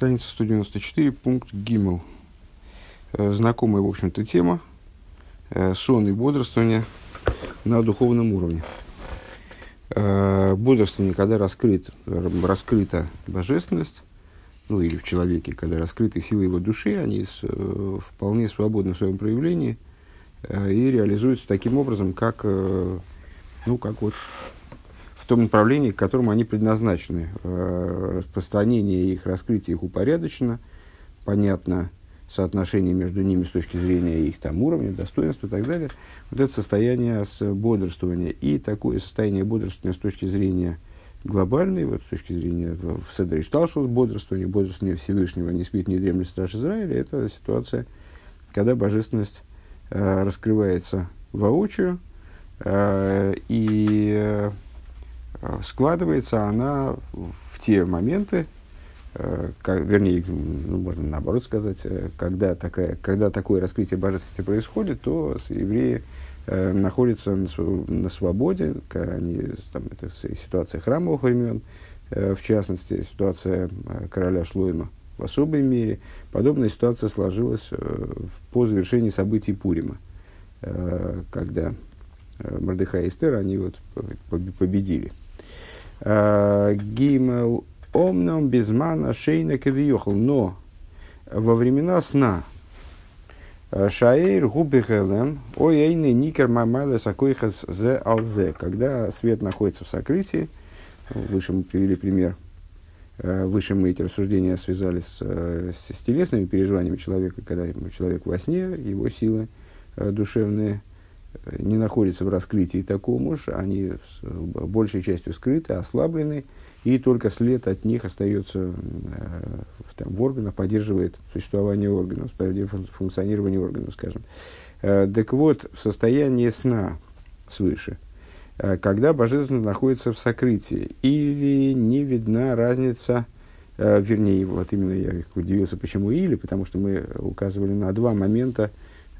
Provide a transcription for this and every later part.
Страница 194, пункт Гиммел. Э, знакомая, в общем-то, тема. Э, сон и бодрствование на духовном уровне. Э, бодрствование, когда раскрыт, раскрыта божественность, ну или в человеке, когда раскрыты силы его души, они вполне свободны в своем проявлении и реализуются таким образом, как, ну, как вот том направлении, к которому они предназначены. Э, распространение их, раскрытие их упорядочено, понятно соотношение между ними с точки зрения их там уровня, достоинства и так далее. Вот это состояние с бодрствования. И такое состояние бодрствования с точки зрения глобальной, вот с точки зрения в Седре Шталшус бодрствование, бодрствование Всевышнего, не спит, не дремлет страж Израиля, это ситуация, когда божественность э, раскрывается воочию, э, и э, складывается она в те моменты, э, как, вернее, ну, можно наоборот сказать, э, когда, такая, когда такое раскрытие божественности происходит, то евреи э, находятся на, на свободе, они, там, это ситуация храмовых времен, э, в частности, ситуация э, короля Шлойма в особой мере. Подобная ситуация сложилась э, по завершении событий Пурима, э, когда э, Мордыха и Эстер, они вот победили. Э, Гимел омном безмана шейна кавиохал. Но во времена сна э, Шаир губихелем, ой эйны никер мамайле сакойхас зе алзе. Когда свет находится в сокрытии, выше мы привели пример, э, выше мы эти рассуждения связали с, с, с телесными переживаниями человека, когда человек во сне, его силы душевные не находятся в раскрытии такому же, они большей частью скрыты, ослаблены, и только след от них остается э, там, в органах, поддерживает существование органов, функционирование органов, скажем. Э, так вот, в состоянии сна свыше, э, когда божественность находится в сокрытии, или не видна разница, э, вернее, вот именно я удивился, почему или, потому что мы указывали на два момента,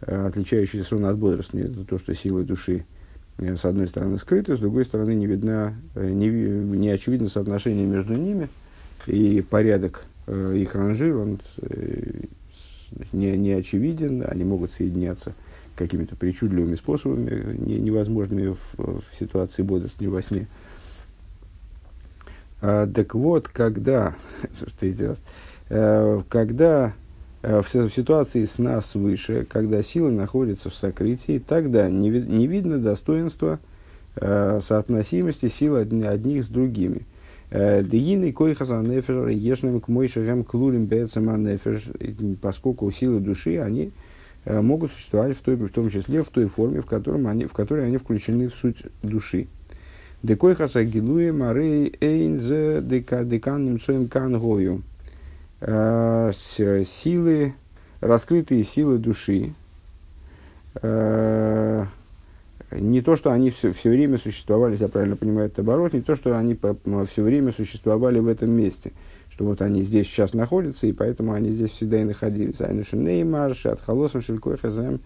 отличающийся сон от бодрствования. Это то, что силы души э, с одной стороны скрыты, с другой стороны не видно, э, не, не очевидно соотношение между ними, и порядок их ранжир, он не, не очевиден, они могут соединяться какими-то причудливыми способами, не, невозможными в, в ситуации бодрствования во сне. А, так вот, когда, третий раз, когда Э, в ситуации сна свыше, когда силы находятся в сокрытии, тогда не, не видно достоинства э, соотносимости сил одних с другими. Э, Дегины койхаса нефер ешным к мойшерем клурим нефер, поскольку силы души, они э, могут существовать в, той, в том числе в той форме, в, котором они, в которой они включены в суть души. Декойхаса гилуем арей эйнзе декан немцоем кангою. Э, силы, раскрытые силы души, э, не то, что они все, все время существовали, я правильно понимаю это оборот, не то, что они все время существовали в этом месте, что вот они здесь сейчас находятся, и поэтому они здесь всегда и находились. Айнушин Неймар, Шат Холосом, Шелькой Хазем,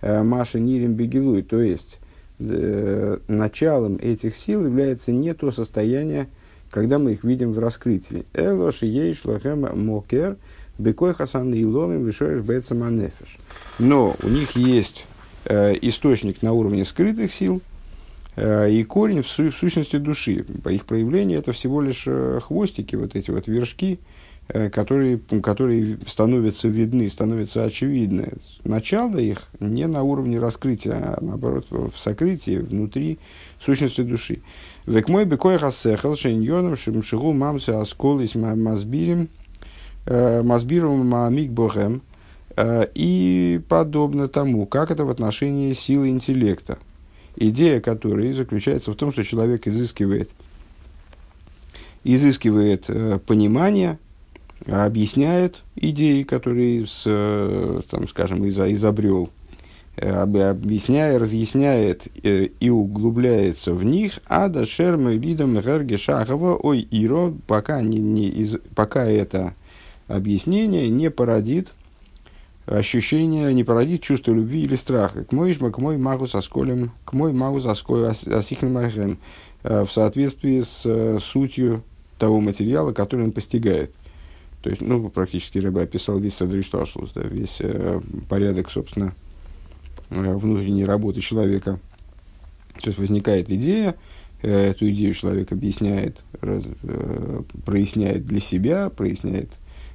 э, Маша Нирим Бегилуй. То есть, началом этих сил является не то состояние, когда мы их видим в раскрытии. Элош ей шлахем мокер бекой хасан и ломим вишоешь нефеш. Но у них есть э, источник на уровне скрытых сил э, и корень в, су- в сущности души. По их проявлению это всего лишь э, хвостики, вот эти вот вершки, которые, которые становятся видны, становятся очевидны. Начало их не на уровне раскрытия, а наоборот в сокрытии, внутри сущности души. Век мой бекой хасехал шеньоном шимшигу мамцы асколис мазбирим э, мазбиром мамик богем э, и подобно тому, как это в отношении силы интеллекта. Идея которой заключается в том, что человек изыскивает, изыскивает э, понимание, объясняет идеи, которые, с, там, скажем, изобрел Э, объясняя, разъясняет э, и углубляется в них, а до шермы лидом герги шахова ой иро, пока, не, не из, пока это объяснение не породит ощущение, не породит чувство любви или страха. К мой к мой магу со к мой магу со сколем э, в соответствии с сутью того материала, который он постигает. То есть, ну, практически Рэбе описал весь Садришташлус, да, весь э, порядок, собственно, э, внутренней работы человека. То есть возникает идея, э, эту идею человек объясняет, раз, э, проясняет для себя, проясняет,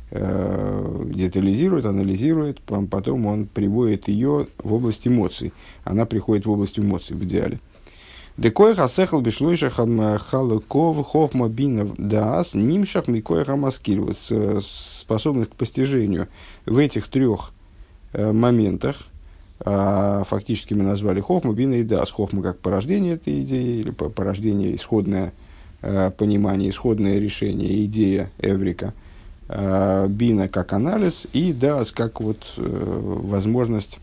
э, детализирует, анализирует, потом он приводит ее в область эмоций. Она приходит в область эмоций в идеале. Декой хасехал бишлойша халуков хохма бина даас нимшах микой хамаскиль. Вот э, способность к постижению в этих трех э, моментах, а, фактически мы назвали хохма, бина и даас. Хохма как порождение этой идеи, или порождение, исходное э, понимание, исходное решение, идея Эврика. Бина как анализ и даас как вот возможность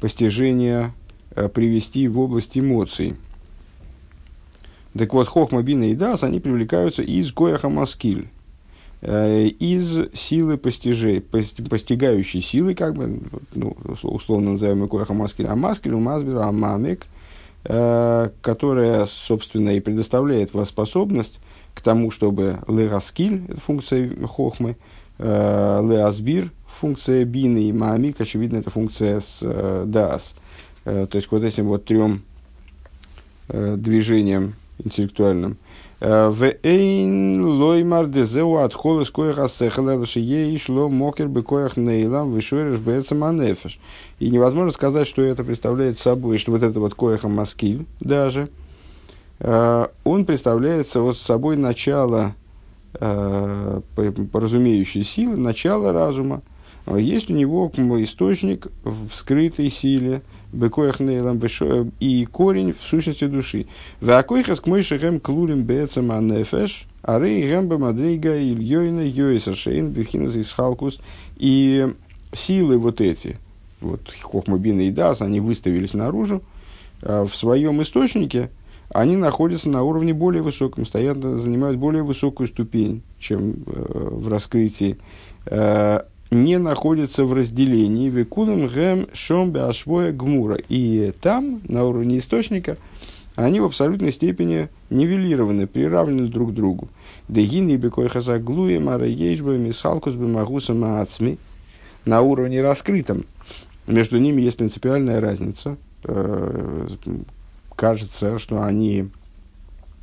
постижения привести в область эмоций. Так вот, хохма, бина и дас, они привлекаются из кояха маскиль, э, из силы постижей, постигающей силы, как бы, ну, условно называемый кояха маскиль, а маскиль, мазбер, амамик, э, которая, собственно, и предоставляет вас способность к тому, чтобы легаскиль, функция хохмы, э, леасбир, функция бины и маамик, очевидно, это функция с дас. То есть, вот этим вот трем движением интеллектуальным. Э, в эйн лоймар дезеу от холос коях асехала ей шло мокер бы коях нейлам вышориш бецам анефеш. И невозможно сказать, что это представляет собой, что вот это вот кояха маскиль даже, э, он представляет собой начало э, поразумеющей силы, начало разума. Есть у него источник в скрытой силе, бекоях нейлам и корень в сущности души. Вакойхас к мойшехем клулим бецам анефеш, а рей гемба мадрейга ильёйна йойса шейн бихинас. И силы вот эти, вот хохмабина и дас, они выставились наружу, в своем источнике они находятся на уровне более высоком, стоят, занимают более высокую ступень, чем э, в раскрытии не находится в разделении Викулем Гэм Шомбе Ашвоя Гмура. И там, на уровне источника, они в абсолютной степени нивелированы, приравнены друг к другу. Дегин и Бекой Хазаглуи Мара Ейшба Мисалкус Бемагуса Маацми. На уровне раскрытом. Между ними есть принципиальная разница. Э, кажется, что они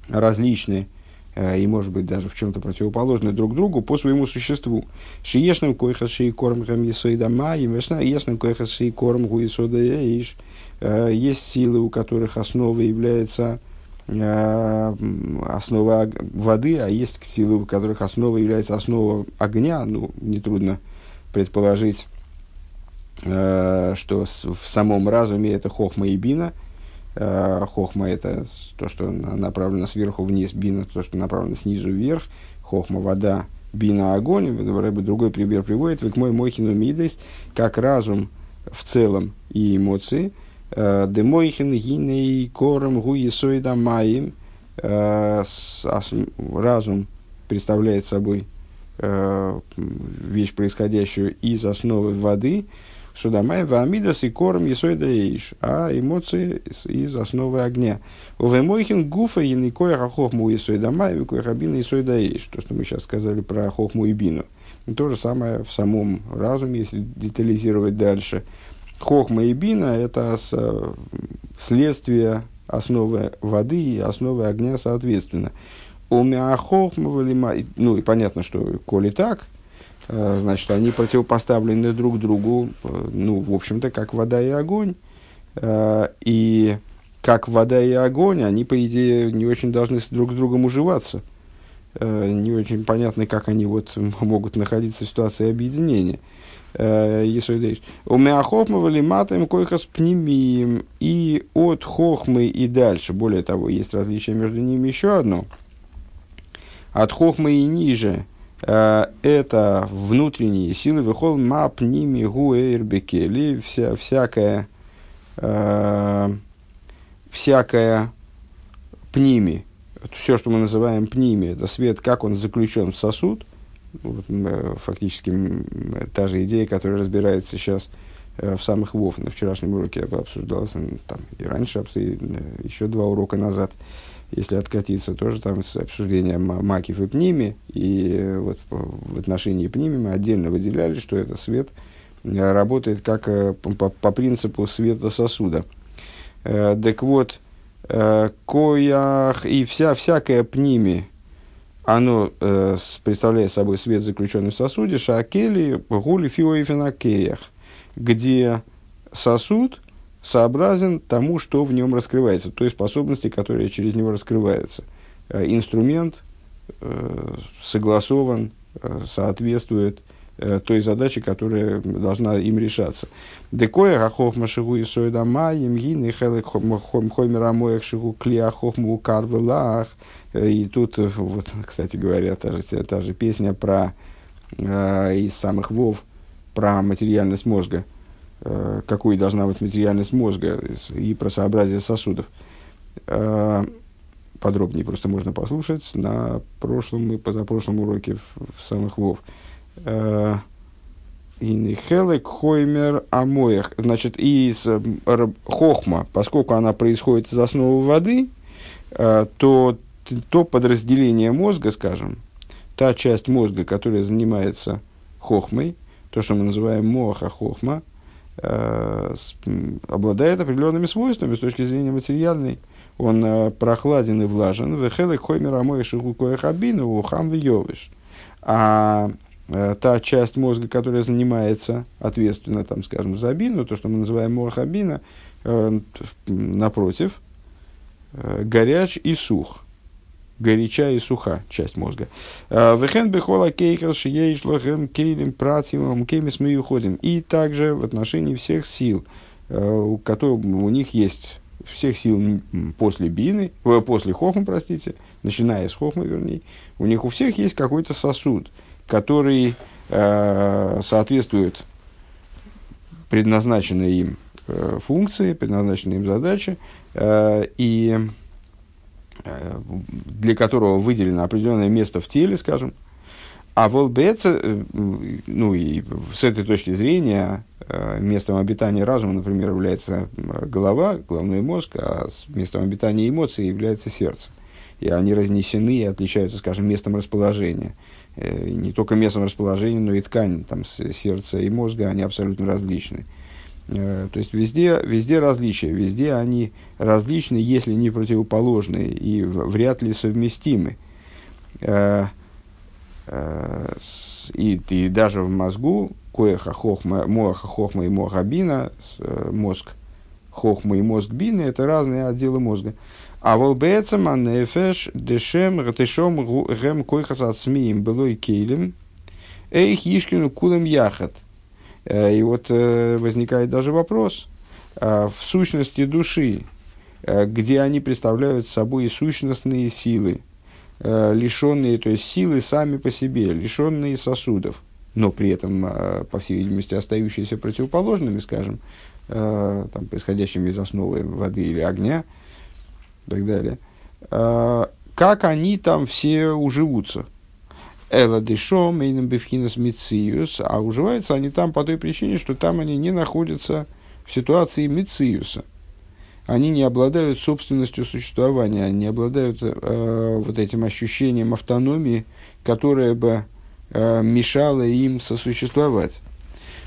различны и, может быть, даже в чем-то противоположны друг другу по своему существу. Шиешным койхас шиикорм гам есойдама, и ешным койхас шиикорм гуисода иш. Э, есть силы, у которых основой является э, основа воды, а есть силы, у которых основой является основа огня. Ну, нетрудно предположить, что в самом разуме это хохма и бина – Э, хохма – это то, что направлено сверху вниз, бина – то, что направлено снизу вверх. Хохма – вода, бина – огонь. Другой пример приводит. Век мой мойхину мидейс, как разум в целом и эмоции. Э, Демойхин гиней кором гуесоида маим. Э, разум представляет собой вещь, происходящую из основы воды – Судамай вамидас и корм есойда эйш, а эмоции из, основы огня. Увемойхин гуфа и никоя хохму есойда май, викоя хабина есойда эйш. То, что мы сейчас сказали про хохму и бину. И то же самое в самом разуме, если детализировать дальше. Хохма и бина – это следствие основы воды и основы огня соответственно. У хохма ну и понятно, что коли так, значит, они противопоставлены друг другу, э, ну, в общем-то, как вода и огонь. Э, и как вода и огонь, они, по идее, не очень должны друг с другом уживаться. Не очень понятно, как они вот могут находиться в ситуации объединения. Есуидейш. У Меахохма матаем койхас пнемием. И от хохмы и дальше. Более того, есть различие между ними еще одно. От хохмы и ниже Э, это внутренние силы, выхол мап ними гуэйрбекели, вся, всякая, э, всякая пними, все, что мы называем пними, это свет, как он заключен в сосуд, вот, э, фактически та же идея, которая разбирается сейчас э, в самых вов. На вчерашнем уроке обсуждалась там, и раньше, еще два урока назад. Если откатиться, тоже там с обсуждением макив и пними, и э, вот в отношении пними мы отдельно выделяли, что это свет э, работает как э, по, по принципу света сосуда. Так вот, коях и вся, всякая пними, оно представляет собой свет, заключенный в сосуде, шакели, гули, фиоифинакеях, где сосуд – сообразен тому, что в нем раскрывается, той способности, которая через него раскрывается. Э, инструмент э, согласован, э, соответствует той задаче, которая должна им решаться. Декоя хохма шигу и сойдама, емгин и хелек хоймера моях шигу клея хохму карвелах. И тут, вот, кстати говоря, та же, та же песня про, из самых вов, про материальность мозга – Э, какой должна быть материальность мозга и про сообразие сосудов. Э, подробнее просто можно послушать на прошлом и позапрошлом уроке в, самых вов. Э, Инихелек хоймер амоях. Значит, из хохма, поскольку она происходит из основы воды, то то подразделение мозга, скажем, та часть мозга, которая занимается хохмой, то, что мы называем моха хохма, Э, обладает определенными свойствами с точки зрения материальной. Он э, прохладен и влажен. Вехелек хоймер амой шихукоя хабину ухам вьевиш. А э, та часть мозга, которая занимается ответственно, там, скажем, за бину, то, что мы называем морхабина, напротив, горяч и сух горяча и суха часть мозга. А, Вехен бехола кейхел шиеиш лохем кейлем пратимом кеймис мы уходим. И также в отношении всех сил, а, у которых у них есть всех сил после бины, э, после хохма, простите, начиная с хохма, вернее, у них у всех есть какой-то сосуд, который э, соответствует предназначенной им э, функции, предназначенной им задаче, э, и Э, для которого выделено определенное место в теле, скажем. А волбеца, э, ну и с этой точки зрения, э, местом обитания разума, например, является голова, головной мозг, а местом обитания эмоций является сердце. И они разнесены и отличаются, скажем, местом расположения. Не только местом расположения, но и ткань там, сердца и мозга, они абсолютно различны. Э, то есть везде, везде различия, везде они различны, если не противоположны и вряд ли совместимы. Э, э, и, и даже в мозгу, коеха хохма, моаха хохма и мохабина, мозг хохма и мозг бины, это разные отделы мозга. А волбецам анефеш дешем гатешом гем койхас ацмиим былой кейлем эйх ишкину кулем яхат – и вот э, возникает даже вопрос, а в сущности души, э, где они представляют собой сущностные силы, лишенные, то есть силы сами по себе, лишенные сосудов, но при этом, по всей видимости, остающиеся противоположными, скажем, там, происходящими из основы воды или огня и так далее, как они там все уживутся – Эла дешо, мейном бифхинас мициус, а уживаются они там по той причине, что там они не находятся в ситуации мициуса. Они не обладают собственностью существования, они не обладают э, вот этим ощущением автономии, которое бы э, мешало им сосуществовать.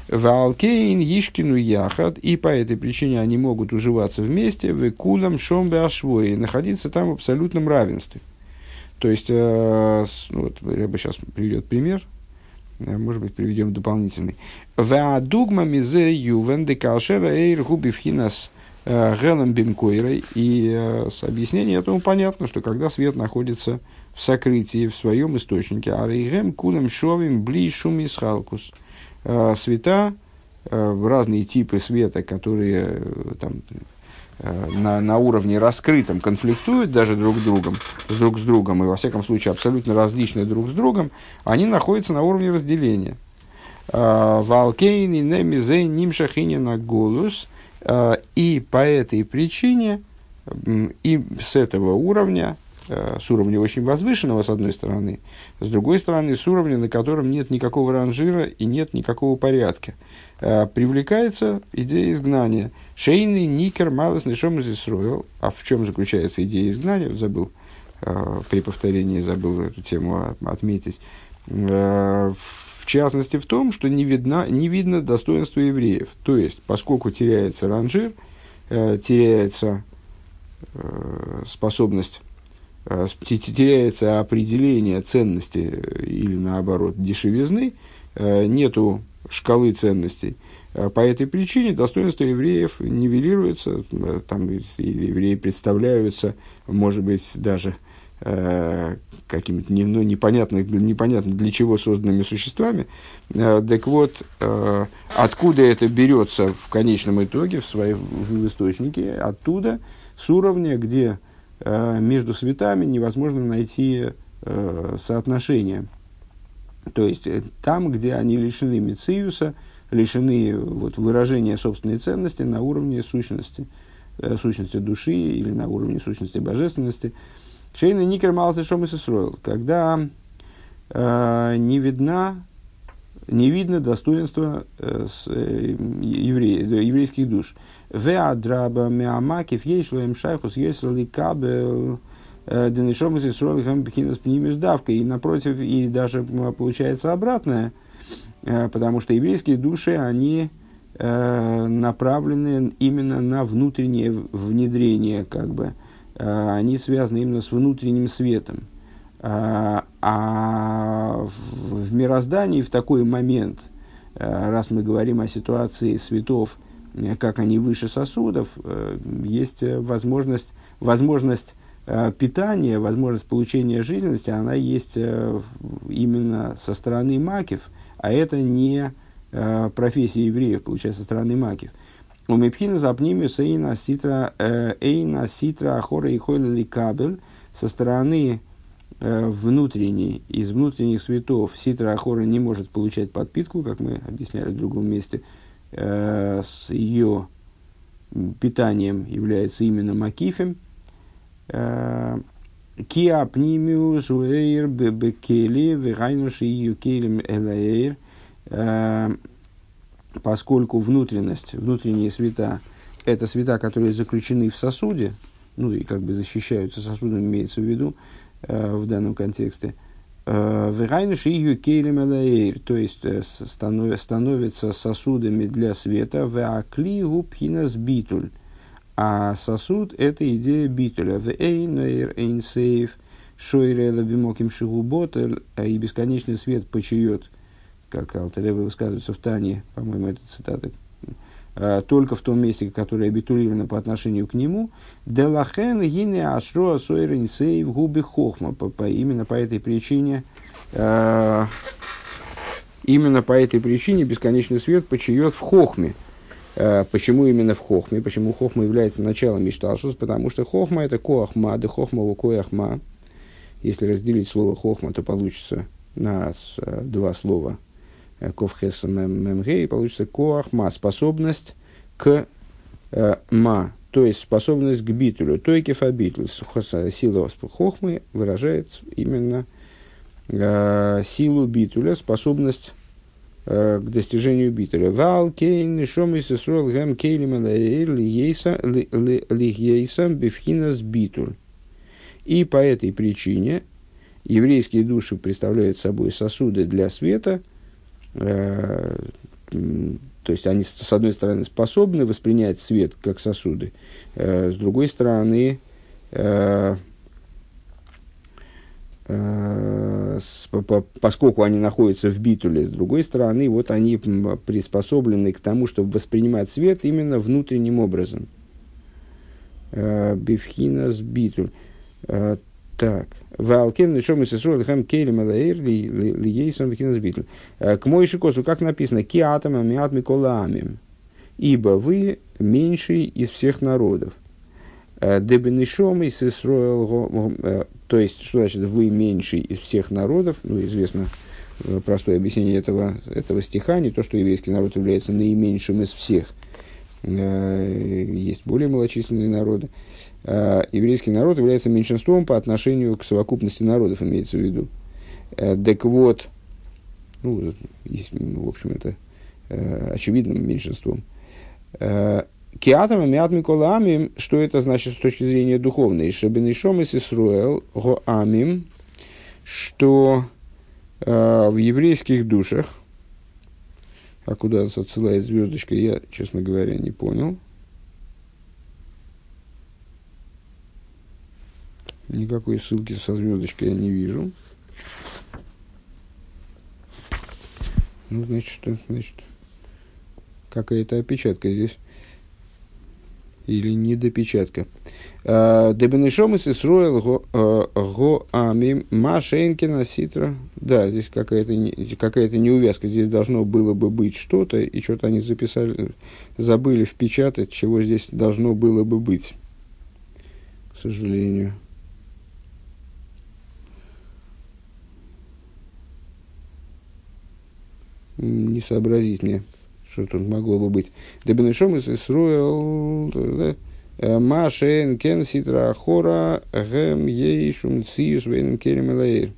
Валкейн Ишкину Яхат, и по этой причине они могут уживаться вместе, в Кулам Шомбе Ашвои, находиться там в абсолютном равенстве. То есть, э, ну, вот, Рэба сейчас приведет пример, э, может быть, приведем дополнительный. Ваадугма мизе ювен де калшера эйр губи вхинас э, гелем бимкойрой. И э, с объяснением этому понятно, что когда свет находится в сокрытии, в своем источнике, арейгем кулем шовим бли шум исхалкус. Света, разные типы света, которые там, Э, на, на уровне раскрытом конфликтуют даже друг с другом, с друг с другом, и во всяком случае абсолютно различные друг с другом, они находятся на уровне разделения. Э, Валкейни немизе нимшахинина голус. Э, и по этой причине, и с этого уровня э, с уровня очень возвышенного, с одной стороны, с другой стороны, с уровня, на котором нет никакого ранжира и нет никакого порядка. Э, привлекается идея изгнания. Шейный, никер, малос, нишом из Исруэл. А в чем заключается идея изгнания? Забыл, э, при повторении забыл эту тему отметить. Э, в частности, в том, что не, видно, не видно достоинства евреев. То есть, поскольку теряется ранжир, теряется способность теряется определение ценности или наоборот дешевизны, нету шкалы ценностей. А по этой причине достоинство евреев нивелируется, э, там евреи представляются, может быть, даже э, какими-то не, ну, непонятно, непонятно для чего созданными существами. Э, так вот, э, откуда это берется в конечном итоге, в, своей, в источнике? Оттуда, с уровня, где э, между светами невозможно найти э, соотношение то есть э, там, где они лишены мециуса, лишены вот, выражения собственной ценности на уровне сущности, э, сущности души или на уровне сущности божественности. Шейна Никер Малса Шом Исроил, когда э, не видна не видно достоинства э, с, э, евре, еврейских душ. Веадраба меамакив ешлоем шайхус есрали кабел Э, Денешом из Исролихам Бхинас Пнимис давкой. И напротив, и даже получается обратное, э, потому что еврейские души, они э, направлены именно на внутреннее внедрение, как бы. Они связаны именно с внутренним светом. А в мироздании в такой момент, раз мы говорим о ситуации светов, как они выше сосудов, есть возможность, возможность Э, питание, возможность получения жизненности, она есть э, именно со стороны макив, а это не э, профессия евреев, получается, со стороны макив. У Мепхина запнимиус эйна ситра эйна ситра ахора и хойли кабель со стороны внутренней, из внутренних светов ситра ахора не может получать подпитку, как мы объясняли в другом месте, с ее питанием является именно макифем, Киа пнимиус уэйр бекели вегайнуши юкелем элаэйр, поскольку внутренность, внутренние света, это света, которые заключены в сосуде, ну и как бы защищаются сосудом, имеется в виду э, в данном контексте, Вегайнуши юкелем элаэйр, то есть э, становятся сосудами для света, веакли губхинас битуль, а сосуд – это идея битуля. В эйнейр эйнсейв шойрела бимоким шигуботель, а и бесконечный свет почует, как Алтерева высказывается в Тане, по-моему, это цитата, а, только в том месте, которое битулировано по отношению к нему, делахен гине ашро сойрен сейв губи хохма. Именно по этой причине а, именно по этой причине бесконечный свет почует в хохме. Э, почему именно в хохме? Почему хохма является началом Мишталшус? Потому что хохма это коахма, да хохма вукояхма. Если разделить слово хохма, то получится на э, два слова э, ковхес мемгей, получится коахма, способность к ма, то есть способность к битулю, то и кефабитуль. Сила хохмы выражает именно силу битуля, способность к достижению битера. Вал кейн шом из Исруэл гэм кейлим лихейсам бифхинас битуль. И по этой причине еврейские души представляют собой сосуды для света, э, то есть они, с одной стороны, способны воспринять свет как сосуды, э, с другой стороны, э, Э, поскольку они находятся в битуле, с другой стороны, вот они приспособлены к тому, чтобы воспринимать свет именно внутренним образом. Э, Бифхинас битуль. Э, так. Валкен нишом и сесрол хэм кейлем элэйр ли ейсом бифхинас битуль. К моей косу, как написано, ки атома миат микола амим. Ибо вы меньший из всех народов. Дебенишом и сесроэл то есть, что значит «вы меньший из всех народов»? Ну, известно э, простое объяснение этого, этого стиха, не то, что еврейский народ является наименьшим из всех. есть более малочисленные народы. Еврейский народ является меньшинством по отношению к совокупности народов, имеется в виду. Так вот, ну, в общем, это очевидным меньшинством. Киатам и мят миколамим, что это значит с точки зрения духовной? Шабенишом и Сисруэл гоамим, что э, в еврейских душах, а куда отсылает звездочка, я, честно говоря, не понял. Никакой ссылки со звездочкой я не вижу. Ну, значит, что? Значит, какая-то опечатка здесь или недопечатка. А, Дебенешом из Исруэл го а, амим машенкина ситра. Да, здесь какая-то какая неувязка. Здесь должно было бы быть что-то, и что-то они записали, забыли впечатать, чего здесь должно было бы быть. К сожалению. Не сообразить мне что тут могло бы быть? Дебенешом из Исруэл, Машен, Кен, Ситра, Хора, Гем, Ейшум, Циюс, Вейнем, Керем, Элаир.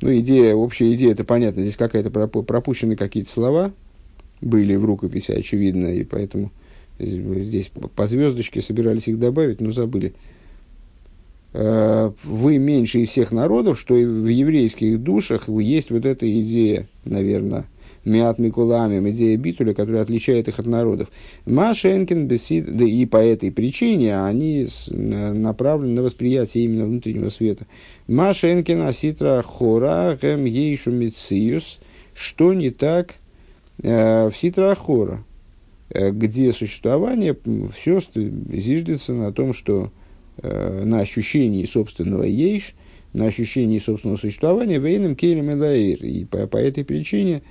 Ну, идея, общая идея, это понятно. Здесь какая-то пропущены какие-то слова были в рукописи, очевидно, и поэтому здесь по звездочке собирались их добавить, но забыли. Э, вы меньше из всех народов, что и в еврейских душах есть вот эта идея, наверное, Миат Микулами, идея Битуля, которая отличает их от народов. Машенкин бесид, да и по этой причине они направлены на восприятие именно внутреннего света. Машенкин аситра хора гэм ейшу мициус, что не так э, в ситра хора, э, где существование все зиждется на том, что Э, на ощущении собственного ейш, на ощущении собственного существования, вейным кейлем и И по, по этой причине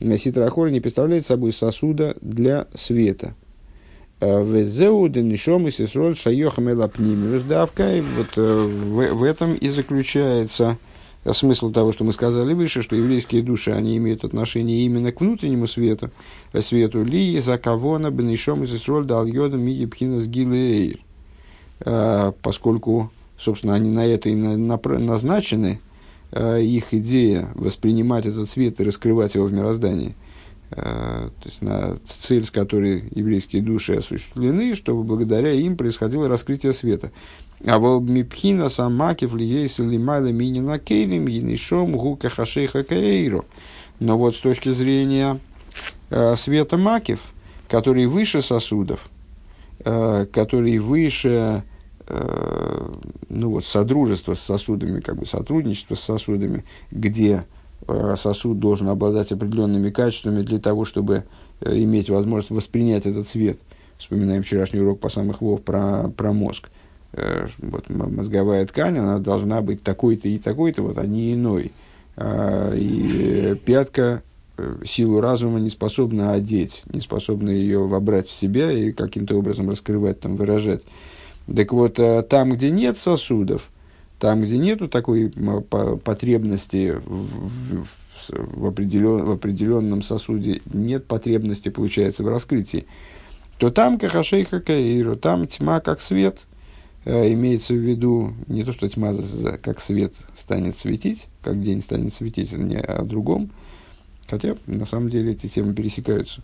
ситрахора не представляет собой сосуда для света. Э, Везеу денишом и сесроль шайохам давка. И вот э, в, в этом и заключается смысл того, что мы сказали выше, что еврейские души, они имеют отношение именно к внутреннему свету, свету ли, за кого на бенишом и сесроль дал йодам и епхинас гилеир Э, поскольку, собственно, они на это и назначены, э, их идея воспринимать этот свет и раскрывать его в мироздании, э, то есть на цель, с которой еврейские души осуществлены, чтобы благодаря им происходило раскрытие света. А волмипхина самакив лиейс лимайла минина кейлим енишом гука хашейха каэйру. Но вот с точки зрения света макив, который выше сосудов, Э, который выше э, ну вот, содружество с сосудами, как бы сотрудничество с сосудами, где э, сосуд должен обладать определенными качествами для того, чтобы иметь возможность воспринять этот свет. Вспоминаем вчерашний урок по самых вов про, про мозг. Вот мозговая ткань, она должна быть такой-то и такой-то, вот, а не иной. И пятка Э, силу разума не способна одеть, не способна ее вобрать в себя и каким-то образом раскрывать, там, выражать. Так вот, э, там, где нет сосудов, там, где нету такой потребности в, в, в, определен, в определенном сосуде, нет потребности, получается, в раскрытии, то там кахашейха каиру, там тьма как свет, э, имеется в виду не то, что тьма как свет станет светить, как день станет светить, а не о другом, Хотя, на самом деле, эти темы пересекаются.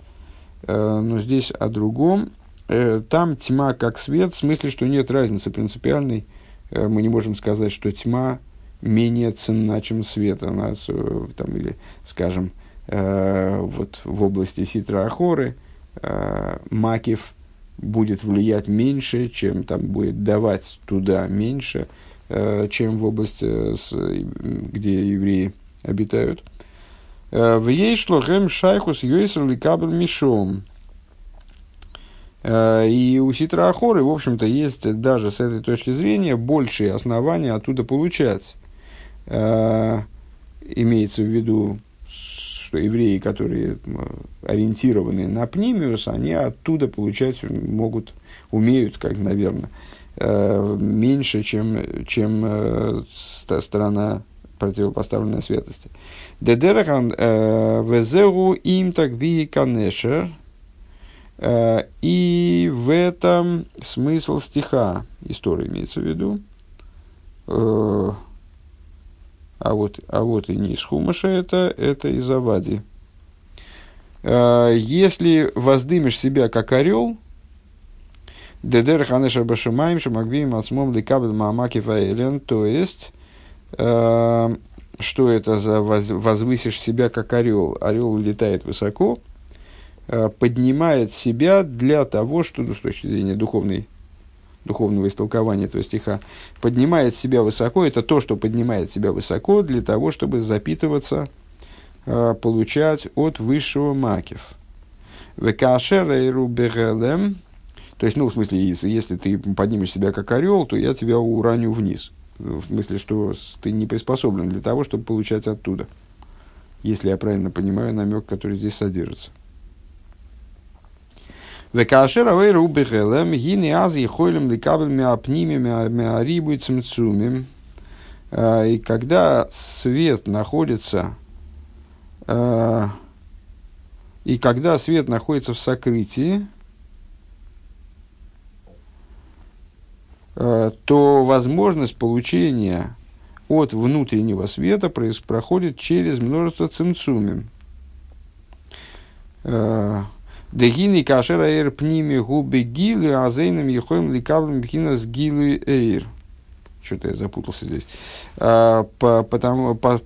Э, но здесь о другом. Э, там тьма как свет, в смысле, что нет разницы принципиальной. Э, мы не можем сказать, что тьма менее ценна, чем свет. Она, там, или, скажем, вот в области Ситра Ахоры Макив будет влиять меньше, чем там будет давать туда меньше, чем в области, где евреи обитают. В Ейшло Гем Шайхус Йойсер Ликабель Мишом. Э, и у Ситра Ахоры, в общем-то, есть даже с этой точки зрения большие основания оттуда получать. Э, имеется в виду, что евреи, которые ориентированы на пнимиус, они оттуда получать могут, умеют, как, наверное, э, меньше, чем, чем сторона противопоставленная святости. Дедерахан везеру им так ви канешер. И в этом смысл стиха, история имеется в виду. А вот, а вот и не из Хумаша это, это из Авади. Если воздымешь себя как орел, Дедер ханеша башумаем шамагвим ацмом ликабель маамаки фаэлен, то есть, э, что это за воз, возвысишь себя как орел? Орел летает высоко, э, поднимает себя для того, что, ну, с точки зрения духовной, духовного истолкования этого стиха, поднимает себя высоко, это то, что поднимает себя высоко для того, чтобы запитываться, э, получать от высшего макев. Векашер то есть, ну, в смысле, если, ты поднимешь себя как орел, то я тебя ураню вниз. В смысле, что ты не приспособлен для того, чтобы получать оттуда. Если я правильно понимаю намек, который здесь содержится. Векашер авейру бехелем, гини аз ехойлем ликабель меапними меарибу и цимцумим. А, и когда свет находится, а, и когда свет находится в сокрытии, то возможность получения от внутреннего света проходит через множество цимцумим. Э, Дегини кашера эйр пними губи гилы, а зейном ехоем ликавлем бхинас гилы эйр. Что-то я запутался здесь. А, по, потому, по,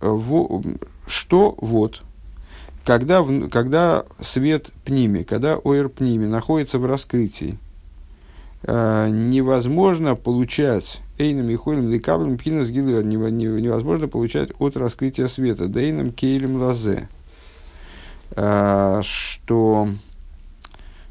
в, что вот, когда, когда свет пними, когда оир пними находится в раскрытии, Э, невозможно получать Эйном Ихойлем Ликаблем Пхинас Гилер невозможно получать от раскрытия света. Дейном Кейлем Лазе. Э, что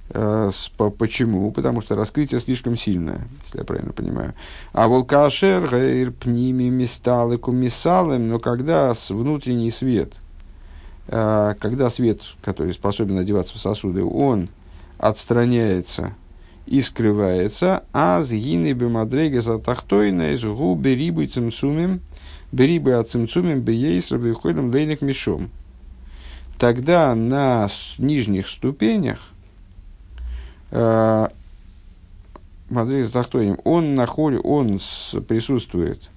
э, Почему? Потому что раскрытие слишком сильное, если я правильно понимаю. А волкашер гейр пними мисталы кумисалем, но когда внутренний свет, когда свет, который способен одеваться в сосуды, он отстраняется и скрывается, а с гины бемадрега за тахтойна из гу берибу цимцумим, берибу от цимцумим бейсра выходим лейник мешом. Тогда на нижних ступенях э, Мадрега тахтойним, он находит, он присутствует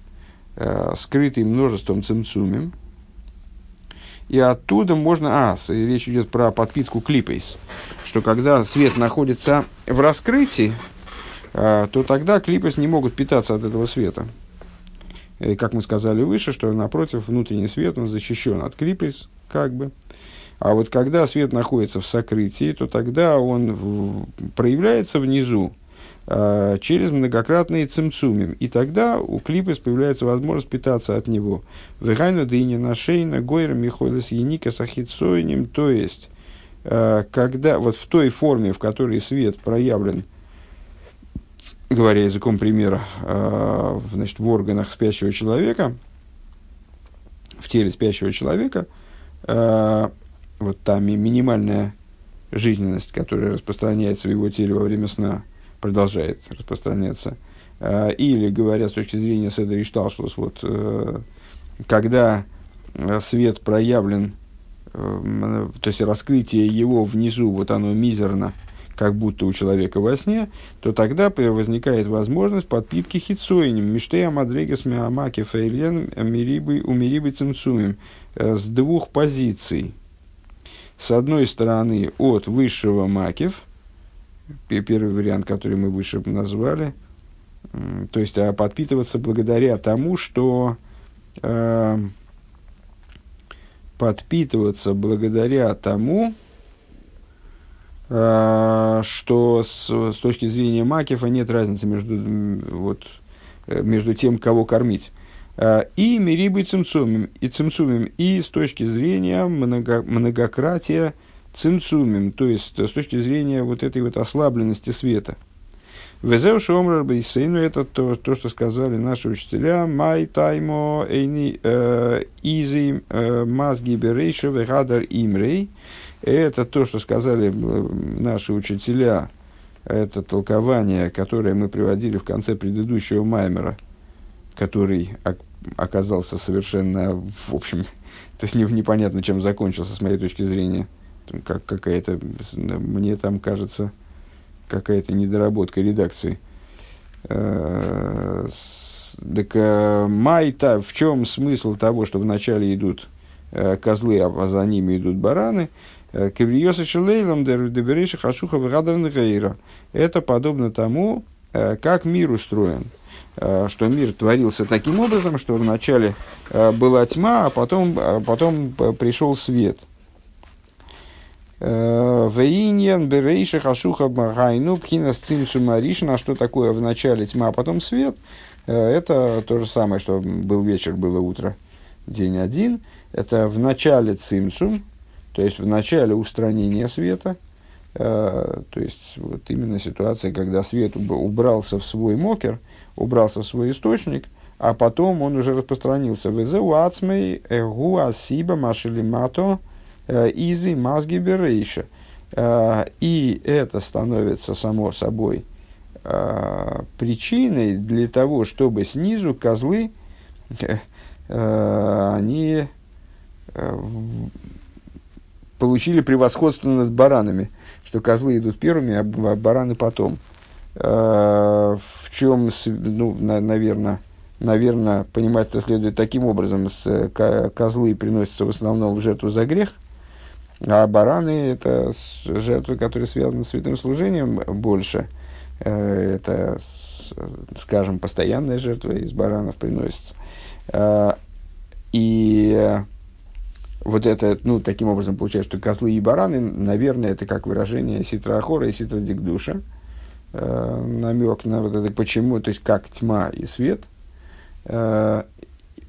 э, скрытый множеством цимцумим, и оттуда можно... А, речь идет про подпитку клипейс, что когда свет находится в раскрытии, а, то тогда клипейс не могут питаться от этого света. И, как мы сказали выше, что напротив внутренний свет он защищен от клипейс, как бы. А вот когда свет находится в сокрытии, то тогда он в, проявляется внизу, через многократные цимцумим. И тогда у клипа появляется возможность питаться от него. Вегайну дыни нашейна гойра михойлес еника сахицойним. То есть, э, когда вот в той форме, в которой свет проявлен, говоря языком примера, э, значит, в органах спящего человека, в теле спящего человека, вот та минимальная жизненность, которая распространяется в его теле во время сна, продолжает распространяться. А, или, говоря с точки зрения Седа Ишталшус, вот, э, когда э, свет проявлен, э, то есть раскрытие его внизу, вот оно мизерно, как будто у человека во сне, то тогда возникает возможность подпитки хитсоинем, миштея мадрегес миамаки фейлен умирибы цимцумим, с двух позиций. С одной стороны, от высшего макев – первый вариант, который мы выше назвали, то есть а подпитываться благодаря тому, что э, подпитываться благодаря тому, э, что с, с точки зрения Макефа нет разницы между, вот, э, между тем, кого кормить. Э, и мирибы цимцумим, и цимцумим, и с точки зрения много, многократия цимцумим, то есть с точки зрения вот этой вот ослабленности света. Везеу шомрар бейсейну, это то, то, что сказали наши учителя, май таймо эйни э, изи э, мазги берейша вегадар имрей. Это то, что сказали э, наши учителя, это толкование, которое мы приводили в конце предыдущего маймера, который оказался совершенно, в общем, то есть не, непонятно, чем закончился, с моей точки зрения. Как какая-то, мне там кажется, какая-то недоработка редакции. Э, так э, майта, в чем смысл того, что вначале идут э, козлы, а за ними идут бараны? Кевриоса шелейлом дебериша хашуха вгадарн Это подобно тому, как мир устроен. Что мир творился таким образом, что вначале была тьма, а потом, а потом пришел свет – Вейньян берейша хашуха багайну пхина цимсумаришна, что такое в начале тьма, а потом свет. Э, это то же самое, что был вечер, было утро, день один. Это в начале цимсум, то есть в начале устранения света. Э, то есть вот именно ситуация, когда свет убрался в свой мокер, убрался в свой источник, а потом он уже распространился. Везеу ацмей эгу асиба машелимато – Э, изы мазги берейша. Э, и это становится само собой э, причиной для того, чтобы снизу козлы они получили превосходство над баранами, что козлы идут первыми, а бараны потом. В чем, ну, наверное, наверное, понимать это следует таким образом, козлы приносятся в основном в жертву за грех – а бараны – это жертвы, которые связаны с святым служением больше. Э, это, скажем, постоянная жертва из баранов приносится. Э, и вот это, ну, таким образом получается, что козлы и бараны, наверное, это как выражение ситра ахора и ситра дикдуша. Э, намек на вот это почему, то есть как тьма и свет.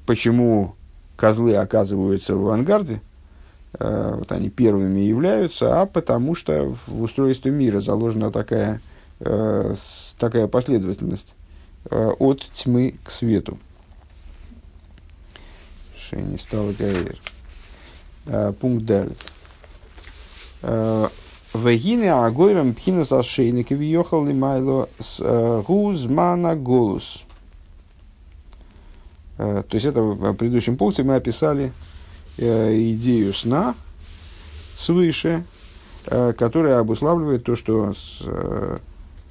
Почему козлы оказываются в авангарде – вот они первыми являются, а потому что в устройстве мира заложена такая, э, такая последовательность э, от тьмы к свету. Шейни стало Гаэр. Пункт далее. Вегине агойрам пхина за шейник и въехал ли майло с гузмана голус. То есть это в предыдущем пункте мы описали Э, идею сна свыше, э, которая обуславливает то, что э,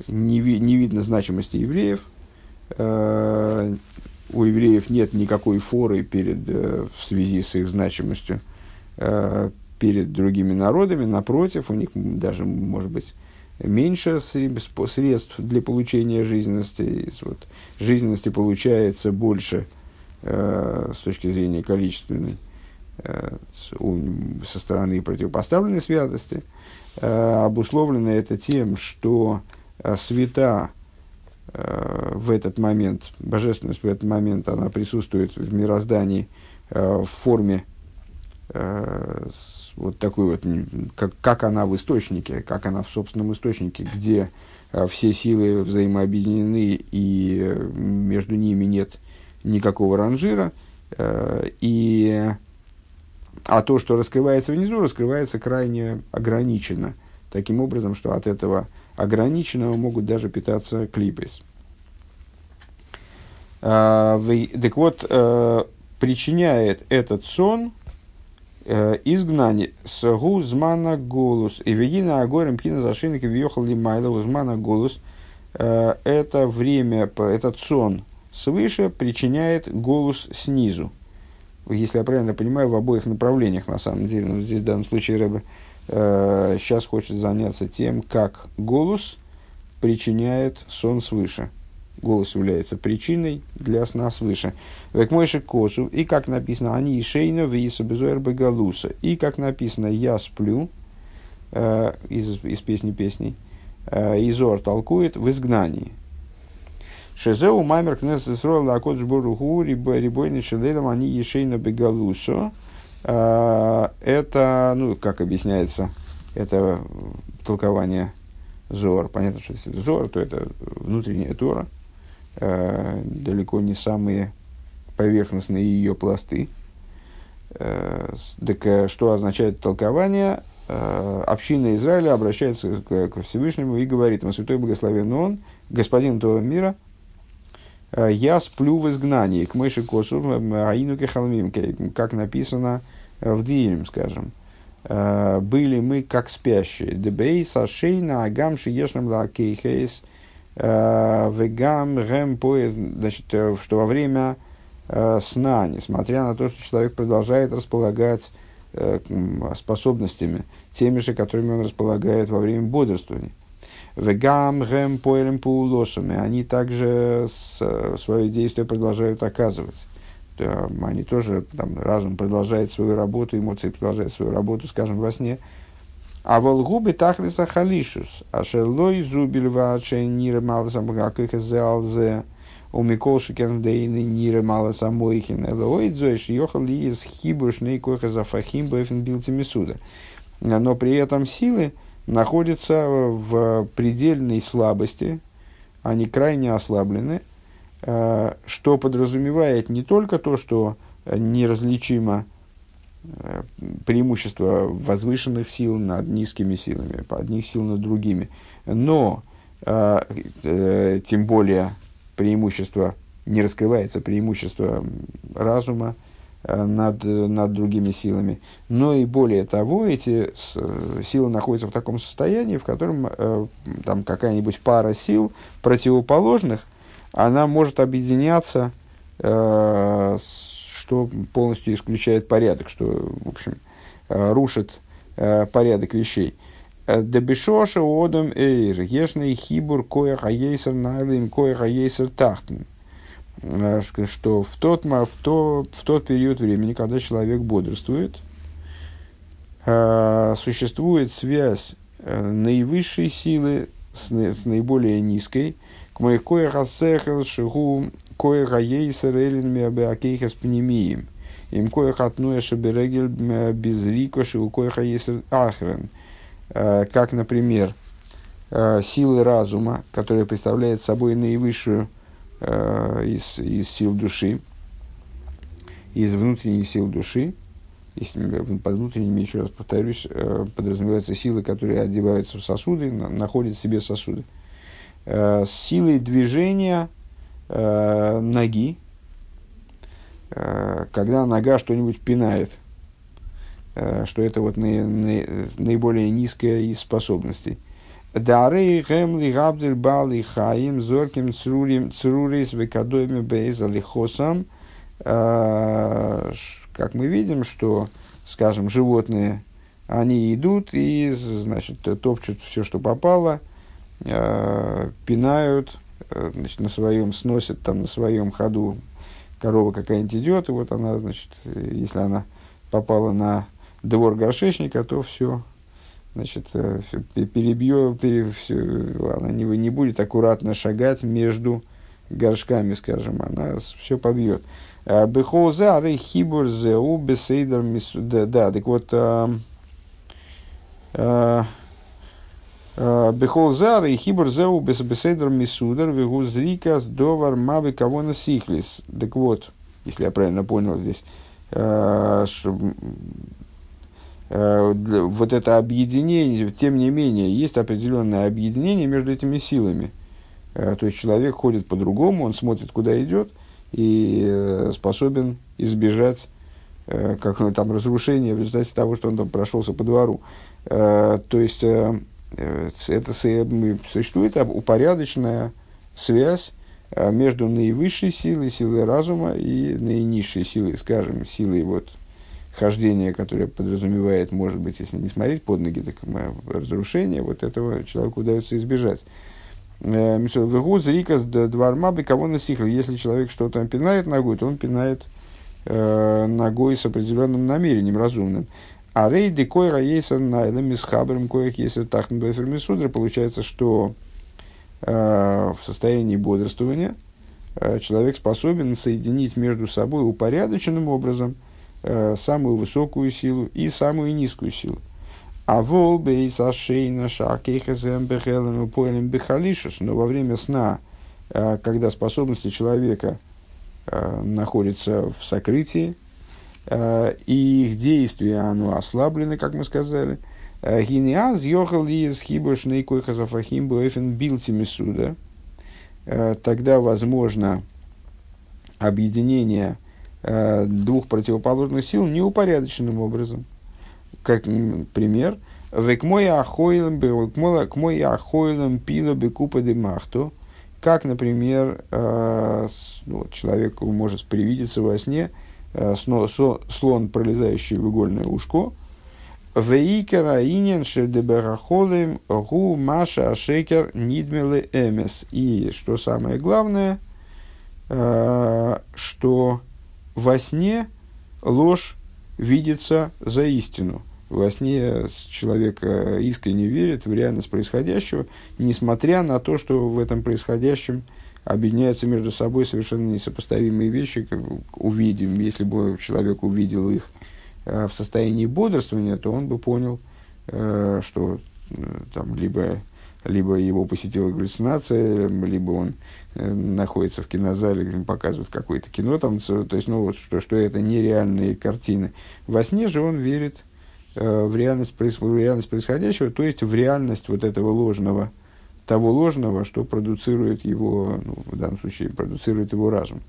не, ви, не видно значимости евреев, у евреев нет никакой форы перед, в связи с их значимостью перед другими народами, напротив, у них даже, может быть, меньше средств для получения жизненности. Вот, жизненности получается больше с точки зрения количественной, Э, со стороны противопоставленной святости, э, обусловлено это тем, что э, свята в этот момент, божественность в этот момент, она присутствует в мироздании в форме вот такой вот, как, как она в источнике, как она в собственном источнике, где все силы взаимообъединены и между ними нет никакого ранжира, и а то, что раскрывается внизу, раскрывается крайне ограниченно. Таким образом, что от этого ограниченного могут даже питаться клипес. А, так вот, э, причиняет этот сон э, изгнание с гузмана голус. И вегина агорем кина зашинок и въехал ли майла гузмана голус. Э, это время, этот сон свыше причиняет голос снизу если я правильно понимаю, в обоих направлениях, на самом деле. Но здесь в данном случае Рэбе э, сейчас хочет заняться тем, как голос причиняет сон свыше. Голос является причиной для сна свыше. Век мойши косу, и как написано, они и шейно виса безуэр бегалуса. И как написано, я сплю, э, из, из песни песней, э, Изор толкует в изгнании. Шезеу маймер кнес Исроэл Акодж Боруху Рибойни Шелелем они Ешейна Бегалусо. А, это, ну, как объясняется, это толкование Зор. Понятно, что если Зор, то это внутренняя Тора. А, далеко не самые поверхностные ее пласты. А, так что означает толкование? Община Израиля обращается к Всевышнему и говорит ему, Святой Благословен Он, Господин этого мира – Я сплю в изгнании, к мыши косу, аину кехалмим, как написано в Диилем, скажем. Были мы как спящие. Дебей сашейна агам шиешнам лакейхейс вегам поезд. Значит, что во время сна, несмотря на то, что человек продолжает располагать способностями, теми же, которыми он располагает во время бодрствования. Вегам, гэм, поэлем, паулосами. Они также свое действие продолжают оказывать. Они тоже, там, разум продолжает свою работу, эмоции продолжают свою работу, скажем, во сне. А волгубы тахлиса халишус, а шерлой зубиль ваче нире маласа мгакых зеалзе, у Микол Шикерндейны нире мало самойхин, элоидзоиш йохал ли из хибуш нейкоха зафахим бэфен билтимисуда. Но при этом силы, находятся в предельной слабости, они крайне ослаблены, э, что подразумевает не только то, что неразличимо э, преимущество возвышенных сил над низкими силами, одних сил над другими, но э, тем более преимущество, не раскрывается преимущество разума, над, над другими силами. Но и более того, эти силы находятся в таком состоянии, в котором э, там какая-нибудь пара сил противоположных, она может объединяться, э, что полностью исключает порядок, что, в общем, э, рушит э, порядок вещей. Э, Дебешоша одам эйр, ешный хибур коях аейсер найлим коях аейсер тахтен. Э, что в тот, в, то, в тот период времени, когда человек бодрствует, э, существует связь э, наивысшей силы с, с наиболее низкой, к моей кое хасехел шигу кое хаейсер элин миабеакейхас пнемием. Им кое хатнуя шаберегель безрико шигу кое хаейсер ахрен. Как, например, силы разума, которые представляют собой наивысшую э, из, из сил души, из внутренних сил души, если под внутренними, еще раз повторюсь, э, подразумеваются силы, которые одеваются в сосуды, на, находят в себе сосуды. Э, силой движения э, ноги, когда нога что-нибудь пинает, что это вот наи, наи, наиболее низкая из способностей – Дары гемли габдель бали хаим зорким црурим црурис векадоми бейза лихосам. Как мы видим, что, скажем, животные, они идут и, значит, топчут все, что попало, э, пинают, э, значит, на своем, сносят там на своем ходу корова какая-нибудь идет, и вот она, значит, если она попала на двор горшечника, то все, значит, э, перебьет, пере, все, она не, не будет аккуратно шагать между горшками, скажем, она все побьет. А, Бехоуза хибур зеу бесейдер мисуда. Да, так вот, а, а, Бехолзар и хибур зеу бесейдер мисудер вегу зрика довар мавы кого насихлис. Так вот, если я правильно понял здесь, вот это объединение, тем не менее, есть определенное объединение между этими силами. Э, то есть человек ходит по-другому, он смотрит, куда идет, и э, способен избежать как ну, там, разрушения в результате того, что он там прошелся по двору. То есть это существует упорядоченная связь между наивысшей силой, силой разума и наинизшей силой, скажем, силой вот, хождение, которое подразумевает, может быть, если не смотреть под ноги, так разрушение, вот этого человеку удается избежать. Э, Вегу зрикас двармабы кого насихал. Если человек что-то пинает ногой, то он пинает э, ногой с определенным намерением, разумным. А рейды койра есть найлами с хабром коих есть тахнбефермисудра. Получается, что э, в состоянии бодрствования человек способен соединить между собой упорядоченным образом – самую высокую силу и самую низкую силу. А волбей сашейна шакейхазем бехелем поэлем бехалишус, но во время сна, э, когда способности человека э, находятся в сокрытии, э, и их действие оно ослаблено, как мы сказали, э, Гинеаз йохал из хибошный койхазафахим буэфен билтимисуда, э, тогда возможно объединения э, двух противоположных сил неупорядоченным образом. Как пример, к мой ахойлем пило бекупа де махту, как, например, э, ну, человеку может привидеться во сне э, слон, пролезающий в игольное ушко, Вейкера инин шедеберахолим гу маша ашекер нидмелы эмес. И что самое главное, э, что во сне ложь видится за истину. Во сне человек искренне верит в реальность происходящего, несмотря на то, что в этом происходящем объединяются между собой совершенно несопоставимые вещи. Как увидим, если бы человек увидел их Э, в состоянии бодрствования, то он бы понял, э, что э, там либо, либо его посетила галлюцинация, либо он находится в кинозале, где показывают какое-то кино, там, то есть, ну, вот, что, что это нереальные картины. Во сне же он верит в реальность, в реальность происходящего, то есть в реальность вот этого ложного, того ложного, что продуцирует его, ну, в данном случае, продуцирует его разум.